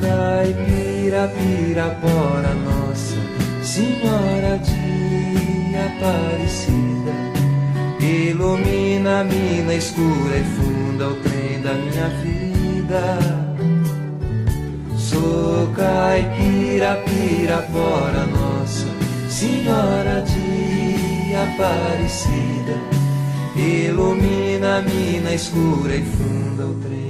Caipira, pirapora, Nossa Senhora de Aparecida. Ilumina a mina escura e funda o trem da minha vida. Sou caipira, pirapora, Nossa Senhora de Aparecida. Ilumina a mina escura e funda o trem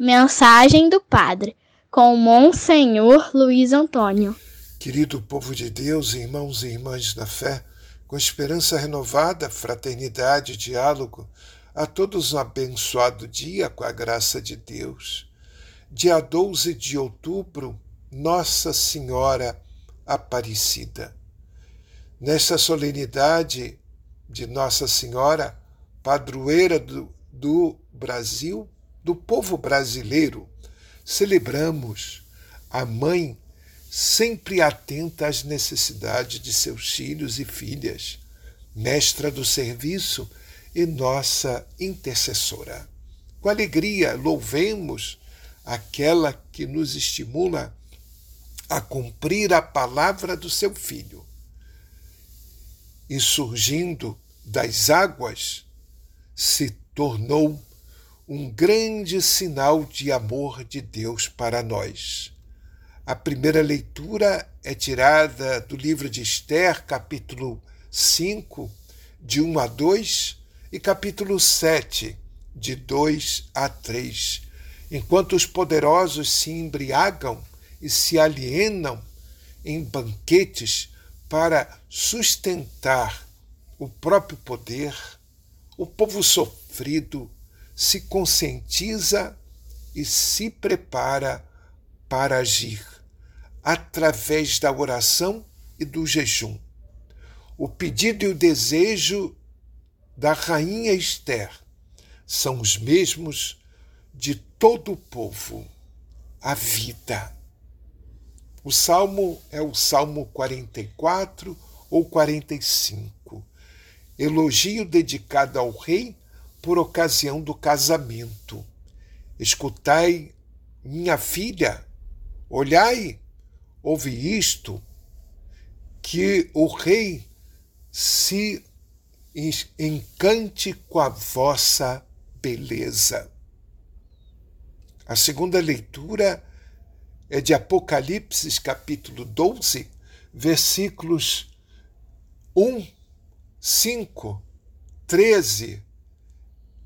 Mensagem do Padre, com Monsenhor Luiz Antônio. Querido povo de Deus, irmãos e irmãs da fé, com esperança renovada, fraternidade e diálogo, a todos um abençoado dia com a graça de Deus. Dia 12 de outubro, Nossa Senhora Aparecida. Nesta solenidade de Nossa Senhora, padroeira do, do Brasil, do povo brasileiro, celebramos a mãe sempre atenta às necessidades de seus filhos e filhas, mestra do serviço e nossa intercessora. Com alegria, louvemos aquela que nos estimula a cumprir a palavra do seu Filho. E surgindo das águas, se tornou um grande sinal de amor de Deus para nós. A primeira leitura é tirada do livro de Esther, capítulo 5, de 1 a 2, e capítulo 7, de 2 a 3. Enquanto os poderosos se embriagam e se alienam em banquetes para sustentar o próprio poder, o povo sofrido se conscientiza e se prepara para agir através da oração e do jejum. O pedido e o desejo da rainha Esther são os mesmos de todo o povo, a vida. O salmo é o Salmo 44 ou 45, elogio dedicado ao rei por ocasião do casamento. Escutai, minha filha, olhai, ouve isto, que o rei se encante com a vossa beleza. A segunda leitura é de Apocalipse, capítulo 12, versículos 1, 5, 13,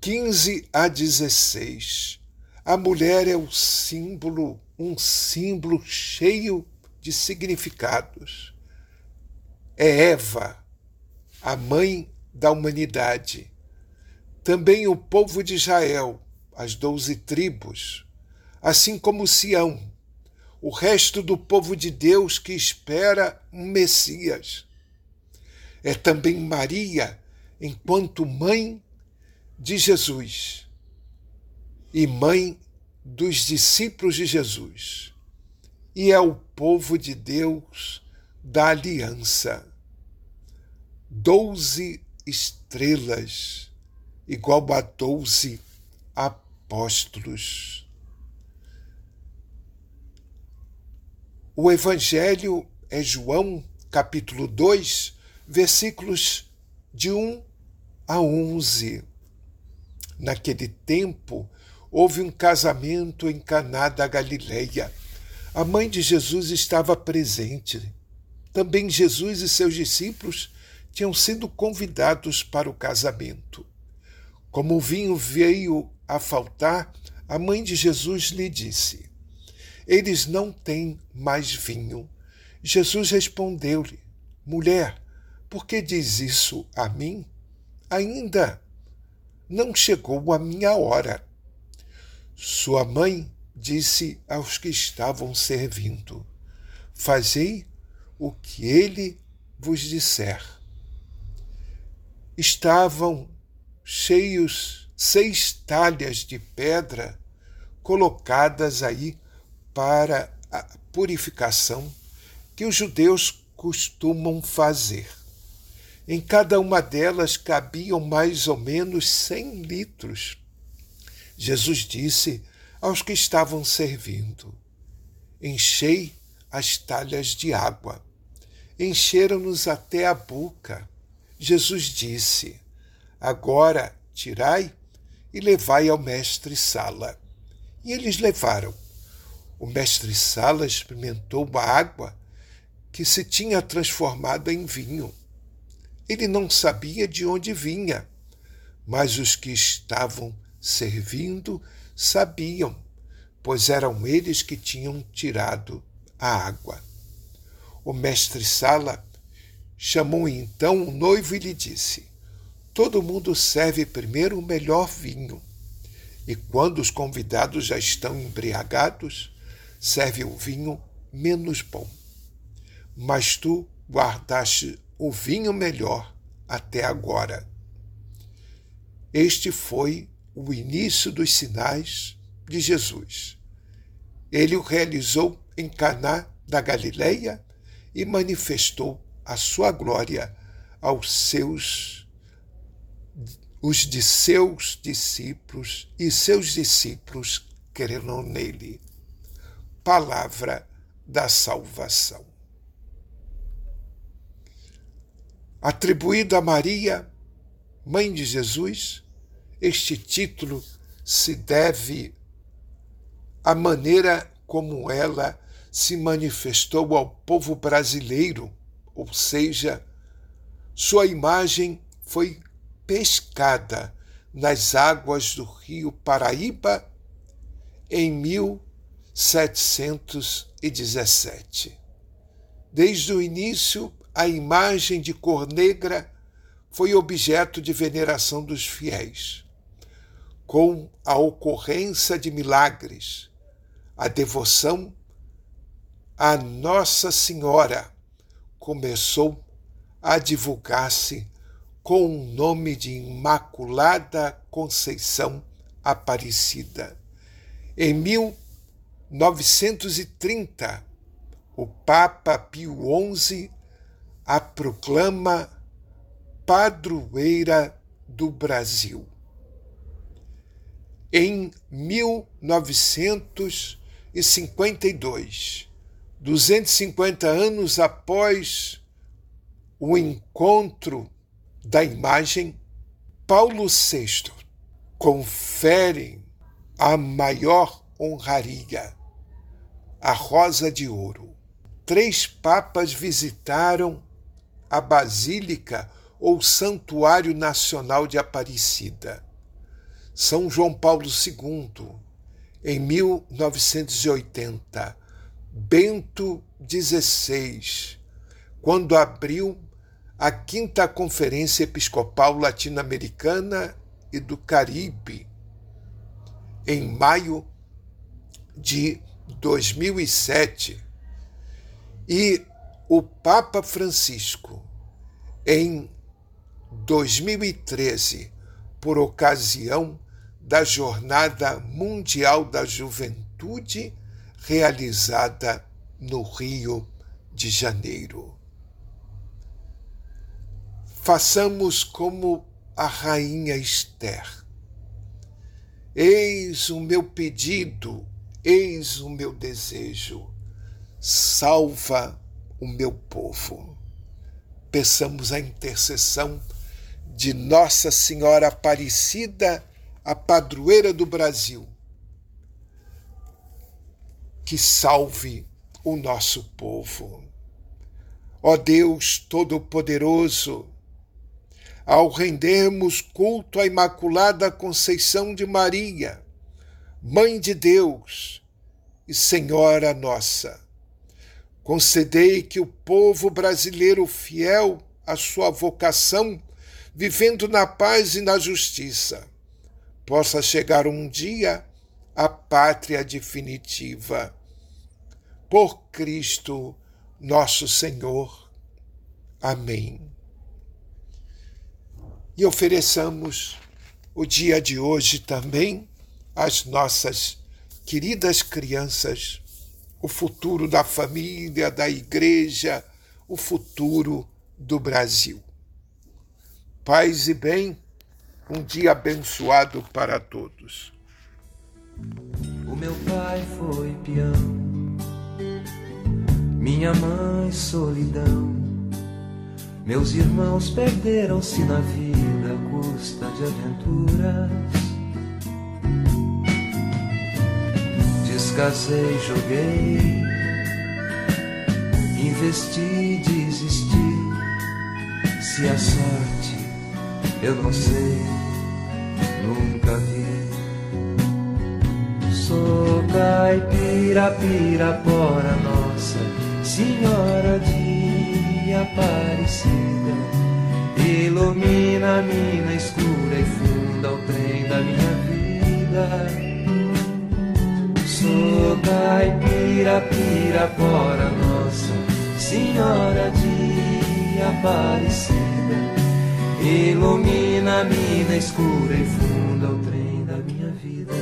15 a 16. A mulher é o símbolo, um símbolo cheio de significados. É Eva, a mãe da humanidade. Também o povo de Israel, as doze tribos, assim como Sião, o resto do povo de Deus que espera um Messias. É também Maria, enquanto mãe de Jesus e mãe dos discípulos de Jesus. E é o povo de Deus da aliança. Doze estrelas, igual a doze apóstolos. O Evangelho é João, capítulo 2, versículos de 1 a 11. Naquele tempo, houve um casamento em Caná da Galileia. A mãe de Jesus estava presente. Também Jesus e seus discípulos tinham sido convidados para o casamento. Como o vinho veio a faltar, a mãe de Jesus lhe disse: Eles não têm mais vinho. Jesus respondeu-lhe: Mulher, por que diz isso a mim? Ainda não chegou a minha hora. Sua mãe disse aos que estavam servindo: Fazei o que ele vos disser. Estavam cheios seis talhas de pedra colocadas aí para a purificação que os judeus costumam fazer. Em cada uma delas cabiam mais ou menos cem litros. Jesus disse aos que estavam servindo: Enchei as talhas de água. Encheram-nos até a boca. Jesus disse: Agora tirai e levai ao mestre Sala. E eles levaram. O mestre Sala experimentou a água que se tinha transformado em vinho. Ele não sabia de onde vinha, mas os que estavam servindo sabiam, pois eram eles que tinham tirado a água. O mestre Sala chamou então o noivo e lhe disse: Todo mundo serve primeiro o melhor vinho, e quando os convidados já estão embriagados, serve o vinho menos bom. Mas tu guardaste o vinho melhor até agora. Este foi o início dos sinais de Jesus. Ele o realizou em Caná da Galileia e manifestou a sua glória aos seus os de seus discípulos e seus discípulos creram nele. Palavra da salvação. Atribuído a Maria, mãe de Jesus, este título se deve à maneira como ela se manifestou ao povo brasileiro, ou seja, sua imagem foi pescada nas águas do rio Paraíba em 1717. Desde o início, a imagem de cor negra foi objeto de veneração dos fiéis. Com a ocorrência de milagres, a devoção a Nossa Senhora começou a divulgar-se com o nome de Imaculada Conceição Aparecida. Em 1930, o Papa Pio XI a proclama padroeira do Brasil. Em 1952, 250 anos após o encontro da imagem, Paulo VI confere a maior honraria, a Rosa de Ouro. Três papas visitaram a Basílica ou Santuário Nacional de Aparecida. São João Paulo II, em 1980, Bento XVI, quando abriu a Quinta Conferência Episcopal Latino-Americana e do Caribe, em maio de 2007, e o Papa Francisco, em 2013, por ocasião da Jornada Mundial da Juventude realizada no Rio de Janeiro. Façamos como a rainha Esther. Eis o meu pedido, eis o meu desejo. Salva o meu povo. Peçamos a intercessão de Nossa Senhora Aparecida, a padroeira do Brasil, que salve o nosso povo. Ó Deus Todo-Poderoso, ao rendermos culto à Imaculada Conceição de Maria, Mãe de Deus e Senhora Nossa, Concedei que o povo brasileiro fiel à sua vocação, vivendo na paz e na justiça, possa chegar um dia à pátria definitiva. Por Cristo nosso Senhor. Amém. E ofereçamos o dia de hoje também às nossas queridas crianças, o futuro da família, da igreja, o futuro do Brasil. Paz e bem, um dia abençoado para todos. O meu pai foi peão, minha mãe solidão. Meus irmãos perderam-se na vida à custa de aventuras. Descasei, joguei, investi, desisti. Se a sorte eu não sei, nunca vi. Sou caipira, pirapora, Nossa Senhora de Aparecida. Ilumina a mina escura e funda o trem da minha vida. Caipira, pirapora, Nossa Senhora de Aparecida. Ilumina a mina escura e funda o trem da minha vida.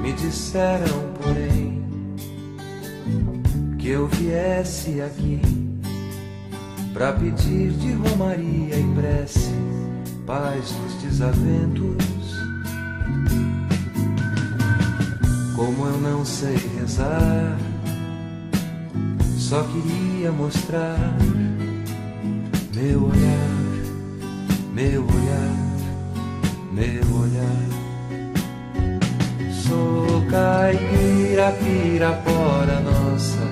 Me disseram, eu viesse aqui para pedir de romaria e prece paz nos desaventos. Como eu não sei rezar, só queria mostrar meu olhar, meu olhar, meu olhar. Sou caipira, pirapora, Nossa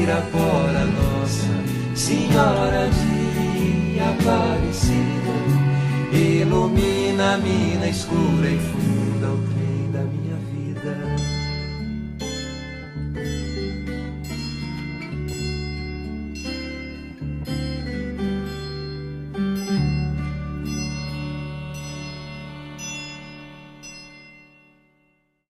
Pirapora, Nossa Senhora de Aparecida, ilumina a mina escura e funda o trem da minha vida.